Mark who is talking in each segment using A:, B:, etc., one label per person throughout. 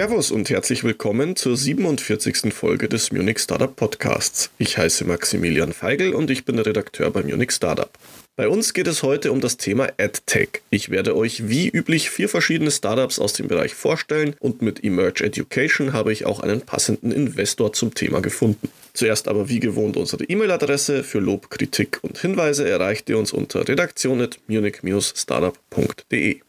A: Servus und herzlich willkommen zur 47. Folge des Munich Startup Podcasts. Ich heiße Maximilian Feigl und ich bin Redakteur bei Munich Startup. Bei uns geht es heute um das Thema AdTech. Ich werde euch wie üblich vier verschiedene Startups aus dem Bereich vorstellen und mit Emerge Education habe ich auch einen passenden Investor zum Thema gefunden. Zuerst aber wie gewohnt unsere E-Mail-Adresse für Lob, Kritik und Hinweise erreicht ihr uns unter redaktion.munich-startup.de.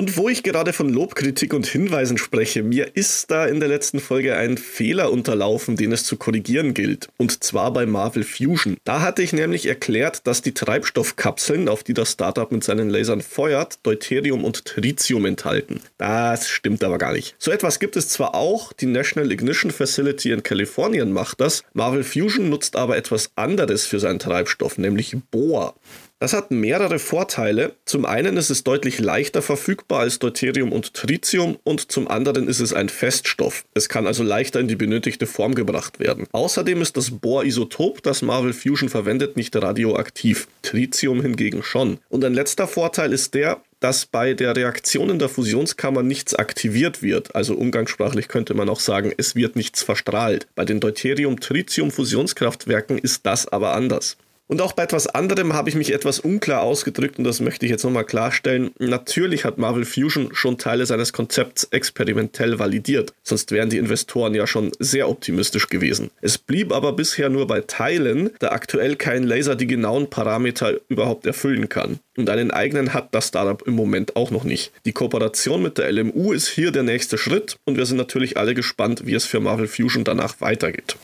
A: Und wo ich gerade von Lobkritik und Hinweisen spreche, mir ist da in der letzten Folge ein Fehler unterlaufen, den es zu korrigieren gilt. Und zwar bei Marvel Fusion. Da hatte ich nämlich erklärt, dass die Treibstoffkapseln, auf die das Startup mit seinen Lasern feuert, Deuterium und Tritium enthalten. Das stimmt aber gar nicht. So etwas gibt es zwar auch, die National Ignition Facility in Kalifornien macht das, Marvel Fusion nutzt aber etwas anderes für seinen Treibstoff, nämlich Bohr. Das hat mehrere Vorteile. Zum einen ist es deutlich leichter verfügbar als Deuterium und Tritium und zum anderen ist es ein Feststoff. Es kann also leichter in die benötigte Form gebracht werden. Außerdem ist das Bohr-Isotop, das Marvel Fusion verwendet, nicht radioaktiv. Tritium hingegen schon. Und ein letzter Vorteil ist der, dass bei der Reaktion in der Fusionskammer nichts aktiviert wird. Also umgangssprachlich könnte man auch sagen, es wird nichts verstrahlt. Bei den Deuterium-Tritium-Fusionskraftwerken ist das aber anders. Und auch bei etwas anderem habe ich mich etwas unklar ausgedrückt und das möchte ich jetzt nochmal klarstellen. Natürlich hat Marvel Fusion schon Teile seines Konzepts experimentell validiert, sonst wären die Investoren ja schon sehr optimistisch gewesen. Es blieb aber bisher nur bei Teilen, da aktuell kein Laser die genauen Parameter überhaupt erfüllen kann. Und einen eigenen hat das Startup im Moment auch noch nicht. Die Kooperation mit der LMU ist hier der nächste Schritt und wir sind natürlich alle gespannt, wie es für Marvel Fusion danach weitergeht.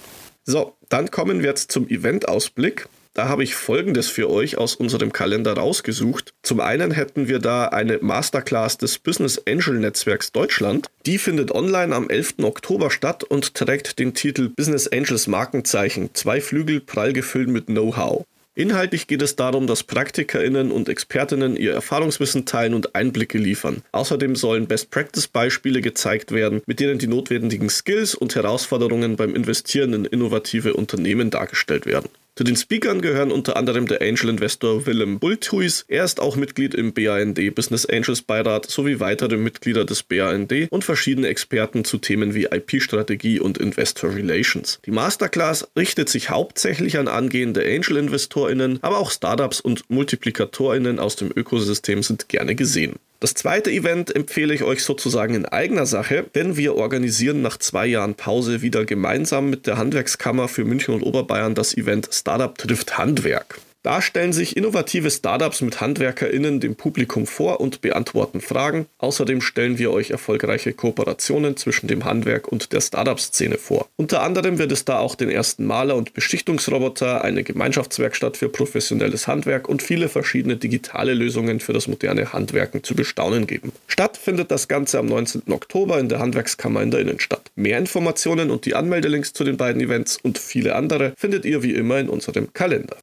A: So, dann kommen wir jetzt zum Event-Ausblick. Da habe ich Folgendes für euch aus unserem Kalender rausgesucht. Zum einen hätten wir da eine Masterclass des Business Angel Netzwerks Deutschland. Die findet online am 11. Oktober statt und trägt den Titel Business Angels Markenzeichen. Zwei Flügel prall gefüllt mit Know-how. Inhaltlich geht es darum, dass PraktikerInnen und ExpertInnen ihr Erfahrungswissen teilen und Einblicke liefern. Außerdem sollen Best-Practice-Beispiele gezeigt werden, mit denen die notwendigen Skills und Herausforderungen beim Investieren in innovative Unternehmen dargestellt werden. Zu den Speakern gehören unter anderem der Angel-Investor Willem Bulthuis. Er ist auch Mitglied im BAND Business Angels Beirat sowie weitere Mitglieder des BAND und verschiedene Experten zu Themen wie IP-Strategie und Investor Relations. Die Masterclass richtet sich hauptsächlich an angehende Angel-InvestorInnen, aber auch Startups und MultiplikatorInnen aus dem Ökosystem sind gerne gesehen. Das zweite Event empfehle ich euch sozusagen in eigener Sache, denn wir organisieren nach zwei Jahren Pause wieder gemeinsam mit der Handwerkskammer für München und Oberbayern das Event Startup trifft Handwerk. Da stellen sich innovative Startups mit HandwerkerInnen dem Publikum vor und beantworten Fragen. Außerdem stellen wir euch erfolgreiche Kooperationen zwischen dem Handwerk und der Startup-Szene vor. Unter anderem wird es da auch den ersten Maler- und Beschichtungsroboter, eine Gemeinschaftswerkstatt für professionelles Handwerk und viele verschiedene digitale Lösungen für das moderne Handwerken zu bestaunen geben. Statt findet das Ganze am 19. Oktober in der Handwerkskammer in der Innenstadt. Mehr Informationen und die Anmeldelinks zu den beiden Events und viele andere findet ihr wie immer in unserem Kalender.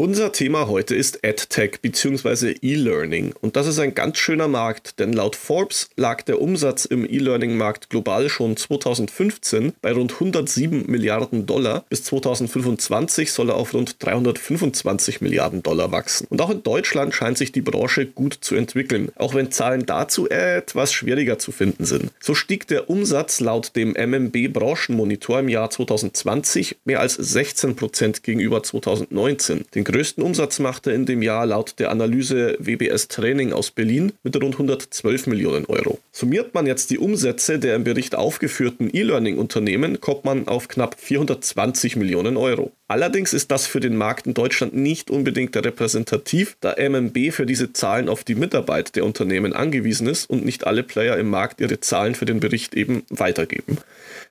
A: Unser Thema heute ist EdTech bzw. E-Learning und das ist ein ganz schöner Markt, denn laut Forbes lag der Umsatz im E-Learning-Markt global schon 2015 bei rund 107 Milliarden Dollar. Bis 2025 soll er auf rund 325 Milliarden Dollar wachsen. Und auch in Deutschland scheint sich die Branche gut zu entwickeln, auch wenn Zahlen dazu etwas schwieriger zu finden sind. So stieg der Umsatz laut dem MMB Branchenmonitor im Jahr 2020 mehr als 16 Prozent gegenüber 2019. Den größten Umsatz machte in dem Jahr laut der Analyse WBS Training aus Berlin mit rund 112 Millionen Euro. Summiert man jetzt die Umsätze der im Bericht aufgeführten E-Learning-Unternehmen, kommt man auf knapp 420 Millionen Euro. Allerdings ist das für den Markt in Deutschland nicht unbedingt repräsentativ, da MMB für diese Zahlen auf die Mitarbeit der Unternehmen angewiesen ist und nicht alle Player im Markt ihre Zahlen für den Bericht eben weitergeben.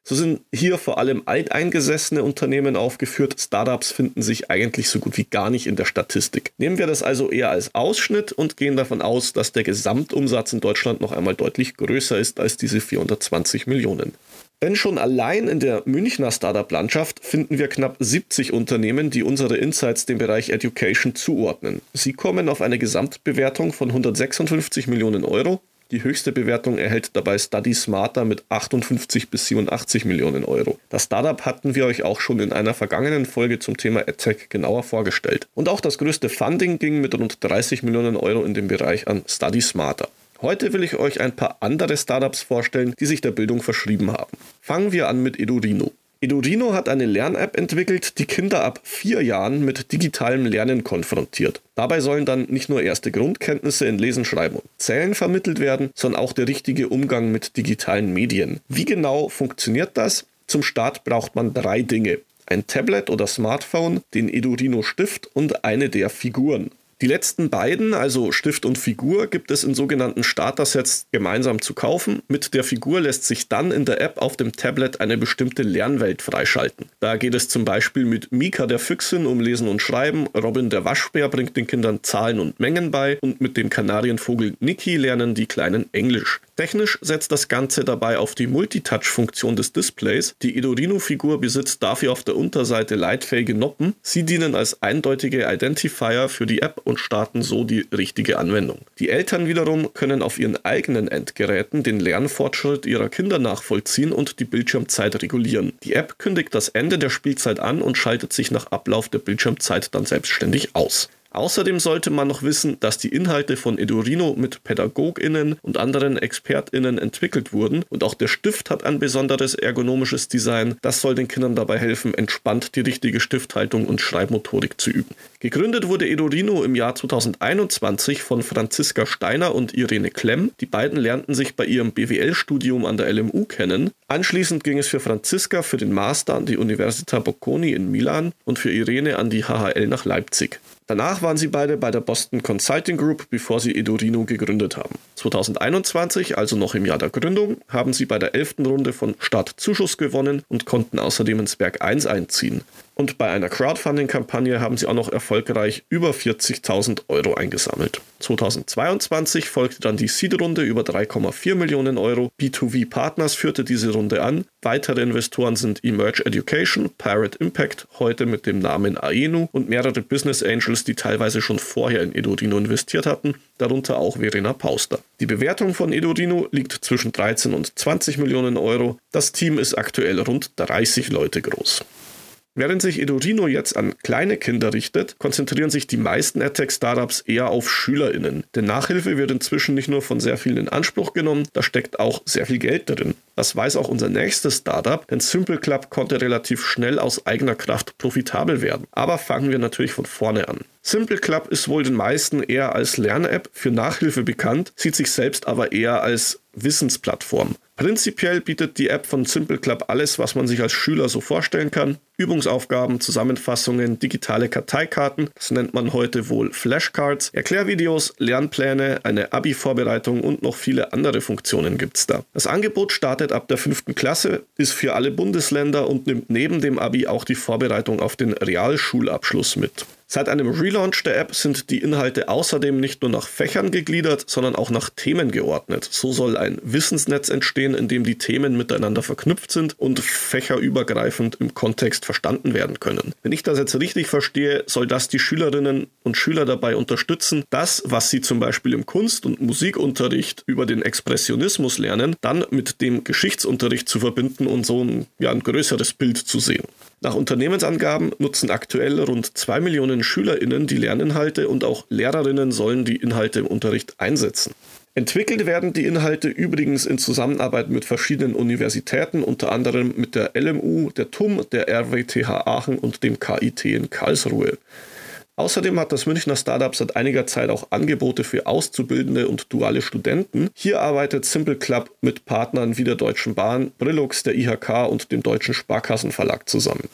A: So sind hier vor allem alteingesessene Unternehmen aufgeführt. Startups finden sich eigentlich so gut wie gar nicht in der Statistik. Nehmen wir das also eher als Ausschnitt und gehen davon aus, dass der Gesamtumsatz in Deutschland noch einmal deutlich größer ist als diese 420 Millionen. Denn schon allein in der Münchner Startup-Landschaft finden wir knapp 70 Unternehmen, die unsere Insights dem Bereich Education zuordnen. Sie kommen auf eine Gesamtbewertung von 156 Millionen Euro die höchste Bewertung erhält dabei Study Smarter mit 58 bis 87 Millionen Euro. Das Startup hatten wir euch auch schon in einer vergangenen Folge zum Thema AdTech genauer vorgestellt. Und auch das größte Funding ging mit rund 30 Millionen Euro in dem Bereich an Study Smarter. Heute will ich euch ein paar andere Startups vorstellen, die sich der Bildung verschrieben haben. Fangen wir an mit Edurino. Edurino hat eine Lern-App entwickelt, die Kinder ab vier Jahren mit digitalem Lernen konfrontiert. Dabei sollen dann nicht nur erste Grundkenntnisse in Lesen, Schreiben und Zählen vermittelt werden, sondern auch der richtige Umgang mit digitalen Medien. Wie genau funktioniert das? Zum Start braucht man drei Dinge. Ein Tablet oder Smartphone, den Edurino Stift und eine der Figuren. Die letzten beiden, also Stift und Figur, gibt es in sogenannten Starter-Sets gemeinsam zu kaufen. Mit der Figur lässt sich dann in der App auf dem Tablet eine bestimmte Lernwelt freischalten. Da geht es zum Beispiel mit Mika der Füchsin um Lesen und Schreiben, Robin der Waschbär bringt den Kindern Zahlen und Mengen bei und mit dem Kanarienvogel Niki lernen die Kleinen Englisch. Technisch setzt das Ganze dabei auf die Multitouch-Funktion des Displays. Die Edorino-Figur besitzt dafür auf der Unterseite leitfähige Noppen. Sie dienen als eindeutige Identifier für die App und starten so die richtige Anwendung. Die Eltern wiederum können auf ihren eigenen Endgeräten den Lernfortschritt ihrer Kinder nachvollziehen und die Bildschirmzeit regulieren. Die App kündigt das Ende der Spielzeit an und schaltet sich nach Ablauf der Bildschirmzeit dann selbstständig aus. Außerdem sollte man noch wissen, dass die Inhalte von Edurino mit PädagogInnen und anderen ExpertInnen entwickelt wurden und auch der Stift hat ein besonderes ergonomisches Design. Das soll den Kindern dabei helfen, entspannt die richtige Stifthaltung und Schreibmotorik zu üben. Gegründet wurde Edurino im Jahr 2021 von Franziska Steiner und Irene Klemm. Die beiden lernten sich bei ihrem BWL-Studium an der LMU kennen. Anschließend ging es für Franziska für den Master an die Università Bocconi in Milan und für Irene an die HHL nach Leipzig. Danach waren sie beide bei der Boston Consulting Group, bevor sie Edurino gegründet haben. 2021, also noch im Jahr der Gründung, haben sie bei der 11. Runde von Startzuschuss gewonnen und konnten außerdem ins Berg 1 einziehen. Und bei einer Crowdfunding-Kampagne haben sie auch noch erfolgreich über 40.000 Euro eingesammelt. 2022 folgte dann die Seed-Runde über 3,4 Millionen Euro. B2V Partners führte diese Runde an. Weitere Investoren sind Emerge Education, Pirate Impact, heute mit dem Namen Aenu und mehrere Business Angels, die teilweise schon vorher in Edodino investiert hatten, darunter auch Verena Pauster. Die Bewertung von Edodino liegt zwischen 13 und 20 Millionen Euro. Das Team ist aktuell rund 30 Leute groß. Während sich Edurino jetzt an kleine Kinder richtet, konzentrieren sich die meisten AdTech-Startups eher auf SchülerInnen. Denn Nachhilfe wird inzwischen nicht nur von sehr vielen in Anspruch genommen, da steckt auch sehr viel Geld drin. Das weiß auch unser nächstes Startup, denn Simple Club konnte relativ schnell aus eigener Kraft profitabel werden. Aber fangen wir natürlich von vorne an. Simple Club ist wohl den meisten eher als Lern-App für Nachhilfe bekannt, sieht sich selbst aber eher als Wissensplattform. Prinzipiell bietet die App von Simple Club alles, was man sich als Schüler so vorstellen kann. Übungsaufgaben, Zusammenfassungen, digitale Karteikarten, das nennt man heute wohl Flashcards, Erklärvideos, Lernpläne, eine Abi-Vorbereitung und noch viele andere Funktionen gibt es da. Das Angebot startet ab der fünften Klasse, ist für alle Bundesländer und nimmt neben dem Abi auch die Vorbereitung auf den Realschulabschluss mit. Seit einem Relaunch der App sind die Inhalte außerdem nicht nur nach Fächern gegliedert, sondern auch nach Themen geordnet. So soll ein Wissensnetz entstehen, in dem die Themen miteinander verknüpft sind und fächerübergreifend im Kontext verstanden werden können. Wenn ich das jetzt richtig verstehe, soll das die Schülerinnen und Schüler dabei unterstützen, das, was sie zum Beispiel im Kunst- und Musikunterricht über den Expressionismus lernen, dann mit dem Geschichtsunterricht zu verbinden und so ein, ja, ein größeres Bild zu sehen. Nach Unternehmensangaben nutzen aktuell rund 2 Millionen SchülerInnen die Lerninhalte und auch Lehrerinnen sollen die Inhalte im Unterricht einsetzen. Entwickelt werden die Inhalte übrigens in Zusammenarbeit mit verschiedenen Universitäten, unter anderem mit der LMU, der TUM, der RWTH Aachen und dem KIT in Karlsruhe. Außerdem hat das Münchner Startup seit einiger Zeit auch Angebote für Auszubildende und duale Studenten. Hier arbeitet Simple Club mit Partnern wie der Deutschen Bahn, Brillux, der IHK und dem Deutschen Sparkassenverlag zusammen.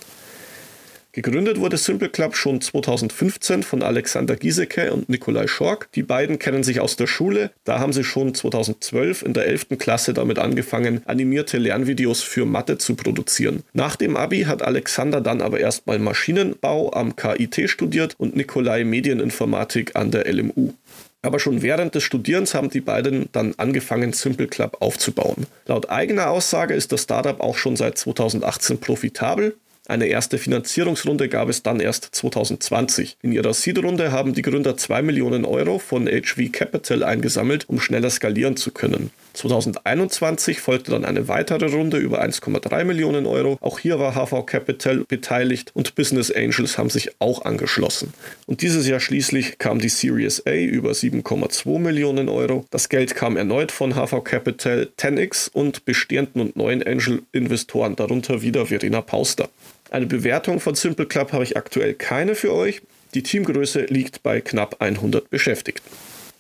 A: Gegründet wurde Simple Club schon 2015 von Alexander Giesecke und Nikolai Schork. Die beiden kennen sich aus der Schule. Da haben sie schon 2012 in der 11. Klasse damit angefangen, animierte Lernvideos für Mathe zu produzieren. Nach dem Abi hat Alexander dann aber erstmal Maschinenbau am KIT studiert und Nikolai Medieninformatik an der LMU. Aber schon während des Studierens haben die beiden dann angefangen, Simple Club aufzubauen. Laut eigener Aussage ist das Startup auch schon seit 2018 profitabel. Eine erste Finanzierungsrunde gab es dann erst 2020. In ihrer Seed-Runde haben die Gründer 2 Millionen Euro von HV Capital eingesammelt, um schneller skalieren zu können. 2021 folgte dann eine weitere Runde über 1,3 Millionen Euro. Auch hier war HV Capital beteiligt und Business Angels haben sich auch angeschlossen. Und dieses Jahr schließlich kam die Series A über 7,2 Millionen Euro. Das Geld kam erneut von HV Capital, 10x und bestehenden und neuen Angel-Investoren, darunter wieder Verena Pauster. Eine Bewertung von Simple Club habe ich aktuell keine für euch. Die Teamgröße liegt bei knapp 100 Beschäftigten.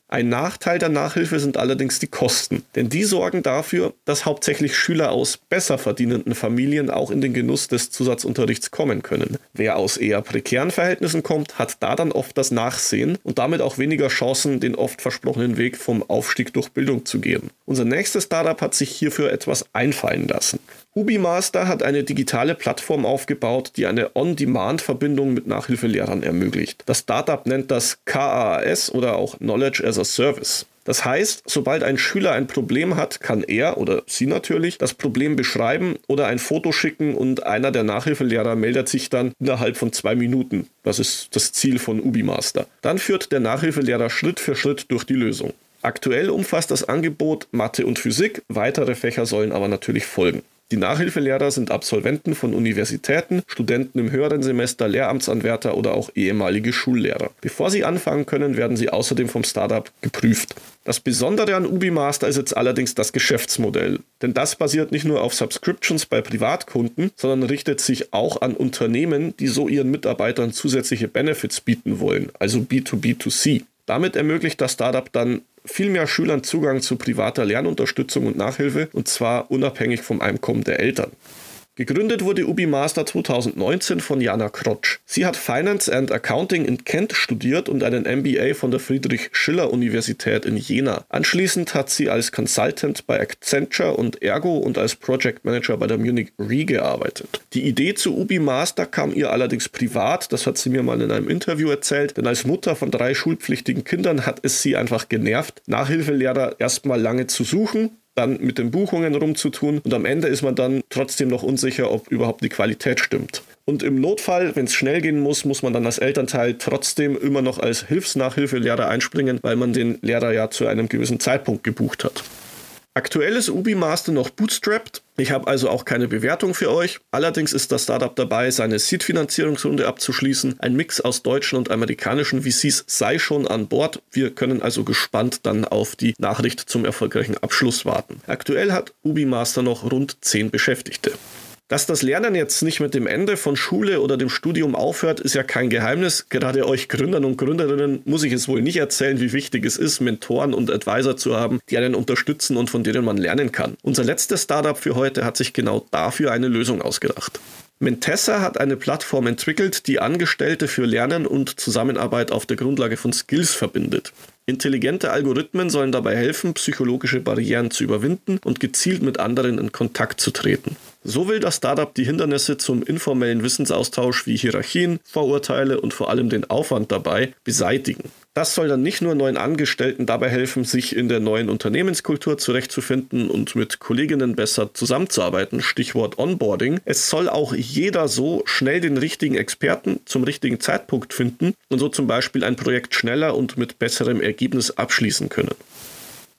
A: Ein Nachteil der Nachhilfe sind allerdings die Kosten, denn die sorgen dafür, dass hauptsächlich Schüler aus besser verdienenden Familien auch in den Genuss des Zusatzunterrichts kommen können. Wer aus eher prekären Verhältnissen kommt, hat da dann oft das Nachsehen und damit auch weniger Chancen, den oft versprochenen Weg vom Aufstieg durch Bildung zu gehen. Unser nächstes Startup hat sich hierfür etwas einfallen lassen. UbiMaster hat eine digitale Plattform aufgebaut, die eine On-Demand-Verbindung mit Nachhilfelehrern ermöglicht. Das Startup nennt das KAAS oder auch Knowledge as a Service. Das heißt, sobald ein Schüler ein Problem hat, kann er oder sie natürlich das Problem beschreiben oder ein Foto schicken und einer der Nachhilfelehrer meldet sich dann innerhalb von zwei Minuten. Das ist das Ziel von UbiMaster. Dann führt der Nachhilfelehrer Schritt für Schritt durch die Lösung. Aktuell umfasst das Angebot Mathe und Physik, weitere Fächer sollen aber natürlich folgen. Die Nachhilfelehrer sind Absolventen von Universitäten, Studenten im höheren Semester, Lehramtsanwärter oder auch ehemalige Schullehrer. Bevor sie anfangen können, werden sie außerdem vom Startup geprüft. Das Besondere an UbiMaster ist jetzt allerdings das Geschäftsmodell. Denn das basiert nicht nur auf Subscriptions bei Privatkunden, sondern richtet sich auch an Unternehmen, die so ihren Mitarbeitern zusätzliche Benefits bieten wollen, also B2B2C. Damit ermöglicht das Startup dann viel mehr Schülern Zugang zu privater Lernunterstützung und Nachhilfe, und zwar unabhängig vom Einkommen der Eltern. Gegründet wurde UbiMaster 2019 von Jana Krotsch. Sie hat Finance and Accounting in Kent studiert und einen MBA von der Friedrich-Schiller-Universität in Jena. Anschließend hat sie als Consultant bei Accenture und Ergo und als Project Manager bei der Munich Re gearbeitet. Die Idee zu UbiMaster kam ihr allerdings privat, das hat sie mir mal in einem Interview erzählt, denn als Mutter von drei schulpflichtigen Kindern hat es sie einfach genervt, Nachhilfelehrer erstmal lange zu suchen dann mit den Buchungen rumzutun und am Ende ist man dann trotzdem noch unsicher, ob überhaupt die Qualität stimmt. Und im Notfall, wenn es schnell gehen muss, muss man dann als Elternteil trotzdem immer noch als Hilfsnachhilfelehrer einspringen, weil man den Lehrer ja zu einem gewissen Zeitpunkt gebucht hat. Aktuell ist UbiMaster noch bootstrapped. Ich habe also auch keine Bewertung für euch. Allerdings ist das Startup dabei, seine Seed-Finanzierungsrunde abzuschließen. Ein Mix aus deutschen und amerikanischen VCs sei schon an Bord. Wir können also gespannt dann auf die Nachricht zum erfolgreichen Abschluss warten. Aktuell hat UbiMaster noch rund 10 Beschäftigte. Dass das Lernen jetzt nicht mit dem Ende von Schule oder dem Studium aufhört, ist ja kein Geheimnis. Gerade euch Gründern und Gründerinnen muss ich es wohl nicht erzählen, wie wichtig es ist, Mentoren und Advisor zu haben, die einen unterstützen und von denen man lernen kann. Unser letztes Startup für heute hat sich genau dafür eine Lösung ausgedacht. Mentessa hat eine Plattform entwickelt, die Angestellte für Lernen und Zusammenarbeit auf der Grundlage von Skills verbindet. Intelligente Algorithmen sollen dabei helfen, psychologische Barrieren zu überwinden und gezielt mit anderen in Kontakt zu treten. So will das Startup die Hindernisse zum informellen Wissensaustausch wie Hierarchien, Vorurteile und vor allem den Aufwand dabei beseitigen. Das soll dann nicht nur neuen Angestellten dabei helfen, sich in der neuen Unternehmenskultur zurechtzufinden und mit Kolleginnen besser zusammenzuarbeiten, Stichwort Onboarding. Es soll auch jeder so schnell den richtigen Experten zum richtigen Zeitpunkt finden und so zum Beispiel ein Projekt schneller und mit besserem Ergebnis abschließen können.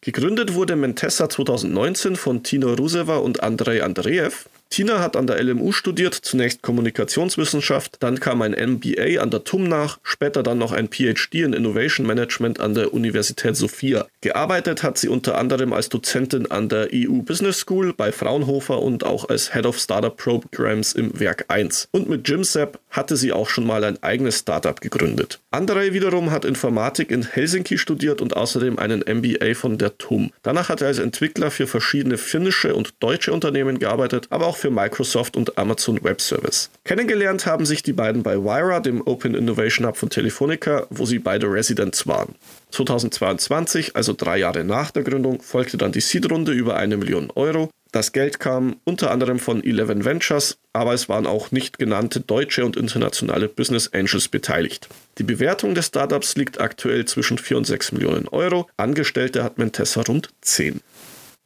A: Gegründet wurde Mentessa 2019 von Tino Ruseva und Andrei Andreev. Tina hat an der LMU studiert, zunächst Kommunikationswissenschaft, dann kam ein MBA an der TUM nach, später dann noch ein PhD in Innovation Management an der Universität Sophia. Gearbeitet hat sie unter anderem als Dozentin an der EU Business School bei Fraunhofer und auch als Head of Startup Programs im Werk 1. Und mit JimSap hatte sie auch schon mal ein eigenes Startup gegründet. Andrei wiederum hat Informatik in Helsinki studiert und außerdem einen MBA von der TUM. Danach hat er als Entwickler für verschiedene finnische und deutsche Unternehmen gearbeitet, aber auch für Microsoft und Amazon Web Service. Kennengelernt haben sich die beiden bei Wira, dem Open Innovation Hub von Telefonica, wo sie beide Residents waren. 2022, also drei Jahre nach der Gründung, folgte dann die Seed-Runde über eine Million Euro. Das Geld kam unter anderem von Eleven Ventures, aber es waren auch nicht genannte deutsche und internationale Business Angels beteiligt. Die Bewertung des Startups liegt aktuell zwischen 4 und 6 Millionen Euro. Angestellte hat Mentessa rund 10.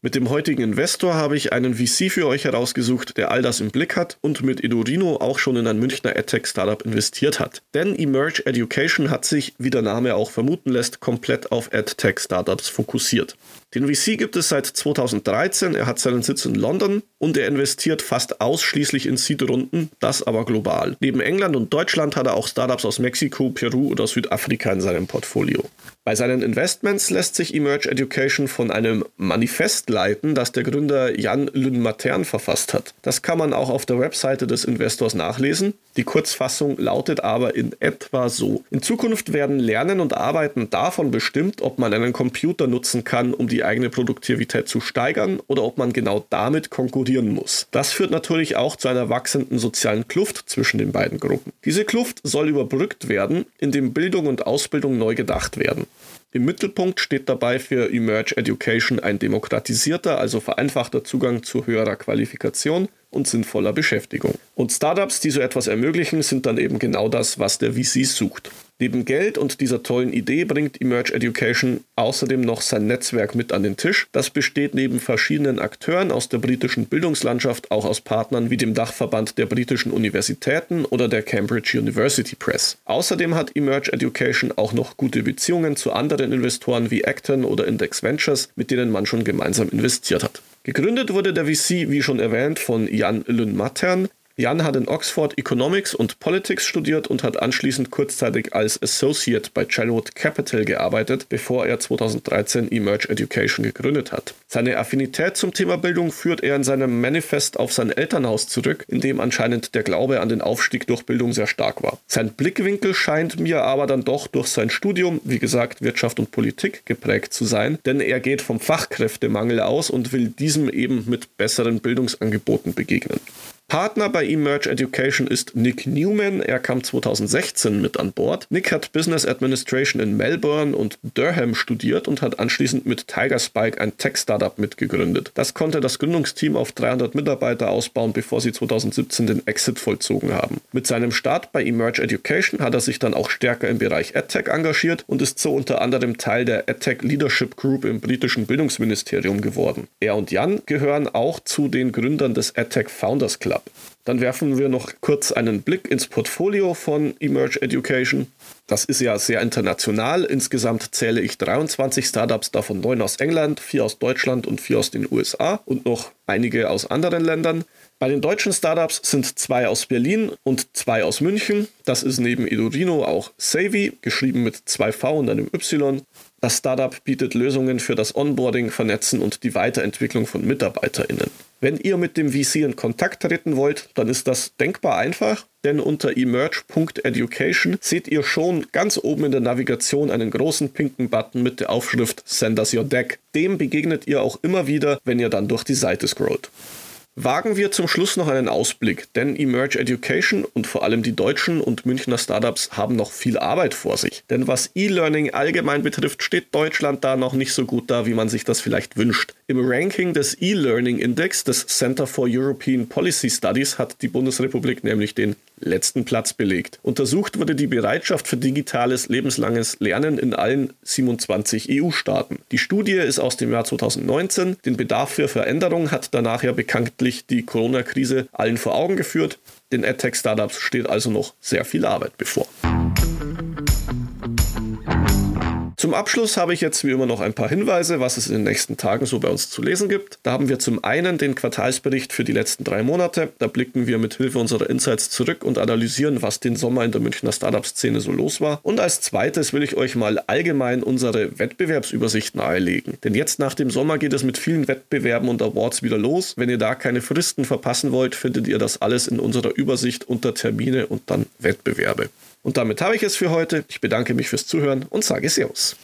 A: Mit dem heutigen Investor habe ich einen VC für euch herausgesucht, der all das im Blick hat und mit Edurino auch schon in ein Münchner EdTech-Startup investiert hat. Denn Emerge Education hat sich, wie der Name auch vermuten lässt, komplett auf EdTech-Startups fokussiert. Den VC gibt es seit 2013, er hat seinen Sitz in London und er investiert fast ausschließlich in Seed-Runden, das aber global. Neben England und Deutschland hat er auch Startups aus Mexiko, Peru oder Südafrika in seinem Portfolio. Bei seinen Investments lässt sich Emerge Education von einem Manifest leiten, das der Gründer Jan Lynn-Matern verfasst hat. Das kann man auch auf der Webseite des Investors nachlesen. Die Kurzfassung lautet aber in etwa so. In Zukunft werden Lernen und Arbeiten davon bestimmt, ob man einen Computer nutzen kann, um die eigene Produktivität zu steigern oder ob man genau damit konkurrieren muss. Das führt natürlich auch zu einer wachsenden sozialen Kluft zwischen den beiden Gruppen. Diese Kluft soll überbrückt werden, indem Bildung und Ausbildung neu gedacht werden. Im Mittelpunkt steht dabei für Emerge Education ein demokratisierter, also vereinfachter Zugang zu höherer Qualifikation und sinnvoller Beschäftigung. Und Startups, die so etwas ermöglichen, sind dann eben genau das, was der VC sucht. Neben Geld und dieser tollen Idee bringt Emerge Education außerdem noch sein Netzwerk mit an den Tisch. Das besteht neben verschiedenen Akteuren aus der britischen Bildungslandschaft auch aus Partnern wie dem Dachverband der britischen Universitäten oder der Cambridge University Press. Außerdem hat Emerge Education auch noch gute Beziehungen zu anderen Investoren wie Acton oder Index Ventures, mit denen man schon gemeinsam investiert hat. Gegründet wurde der VC, wie schon erwähnt, von Jan Lynn-Mattern, Jan hat in Oxford Economics und Politics studiert und hat anschließend kurzzeitig als Associate bei Chalwood Capital gearbeitet, bevor er 2013 Emerge Education gegründet hat. Seine Affinität zum Thema Bildung führt er in seinem Manifest auf sein Elternhaus zurück, in dem anscheinend der Glaube an den Aufstieg durch Bildung sehr stark war. Sein Blickwinkel scheint mir aber dann doch durch sein Studium, wie gesagt Wirtschaft und Politik, geprägt zu sein, denn er geht vom Fachkräftemangel aus und will diesem eben mit besseren Bildungsangeboten begegnen. Partner bei Emerge Education ist Nick Newman. Er kam 2016 mit an Bord. Nick hat Business Administration in Melbourne und Durham studiert und hat anschließend mit Tiger Spike ein Tech-Startup mitgegründet. Das konnte das Gründungsteam auf 300 Mitarbeiter ausbauen, bevor sie 2017 den Exit vollzogen haben. Mit seinem Start bei Emerge Education hat er sich dann auch stärker im Bereich EdTech engagiert und ist so unter anderem Teil der EdTech Leadership Group im britischen Bildungsministerium geworden. Er und Jan gehören auch zu den Gründern des EdTech Founders Club. Dann werfen wir noch kurz einen Blick ins Portfolio von Emerge Education. Das ist ja sehr international. Insgesamt zähle ich 23 Startups, davon 9 aus England, 4 aus Deutschland und 4 aus den USA und noch einige aus anderen Ländern. Bei den deutschen Startups sind zwei aus Berlin und zwei aus München. Das ist neben Edurino auch Savvy, geschrieben mit zwei V und einem Y. Das Startup bietet Lösungen für das Onboarding, Vernetzen und die Weiterentwicklung von MitarbeiterInnen. Wenn ihr mit dem VC in Kontakt treten wollt, dann ist das denkbar einfach, denn unter emerge.education seht ihr schon ganz oben in der Navigation einen großen pinken Button mit der Aufschrift Send us your deck. Dem begegnet ihr auch immer wieder, wenn ihr dann durch die Seite scrollt. Wagen wir zum Schluss noch einen Ausblick, denn Emerge Education und vor allem die deutschen und Münchner Startups haben noch viel Arbeit vor sich. Denn was E-Learning allgemein betrifft, steht Deutschland da noch nicht so gut da, wie man sich das vielleicht wünscht. Im Ranking des E-Learning Index des Center for European Policy Studies hat die Bundesrepublik nämlich den letzten Platz belegt. Untersucht wurde die Bereitschaft für digitales lebenslanges Lernen in allen 27 EU-Staaten. Die Studie ist aus dem Jahr 2019. Den Bedarf für Veränderungen hat danach ja bekanntlich die Corona-Krise allen vor Augen geführt. Den AdTech-Startups steht also noch sehr viel Arbeit bevor. Zum Abschluss habe ich jetzt wie immer noch ein paar Hinweise, was es in den nächsten Tagen so bei uns zu lesen gibt. Da haben wir zum einen den Quartalsbericht für die letzten drei Monate. Da blicken wir mit Hilfe unserer Insights zurück und analysieren, was den Sommer in der Münchner Startup-Szene so los war. Und als zweites will ich euch mal allgemein unsere Wettbewerbsübersicht nahelegen. Denn jetzt nach dem Sommer geht es mit vielen Wettbewerben und Awards wieder los. Wenn ihr da keine Fristen verpassen wollt, findet ihr das alles in unserer Übersicht unter Termine und dann Wettbewerbe. Und damit habe ich es für heute. Ich bedanke mich fürs Zuhören und sage Servus.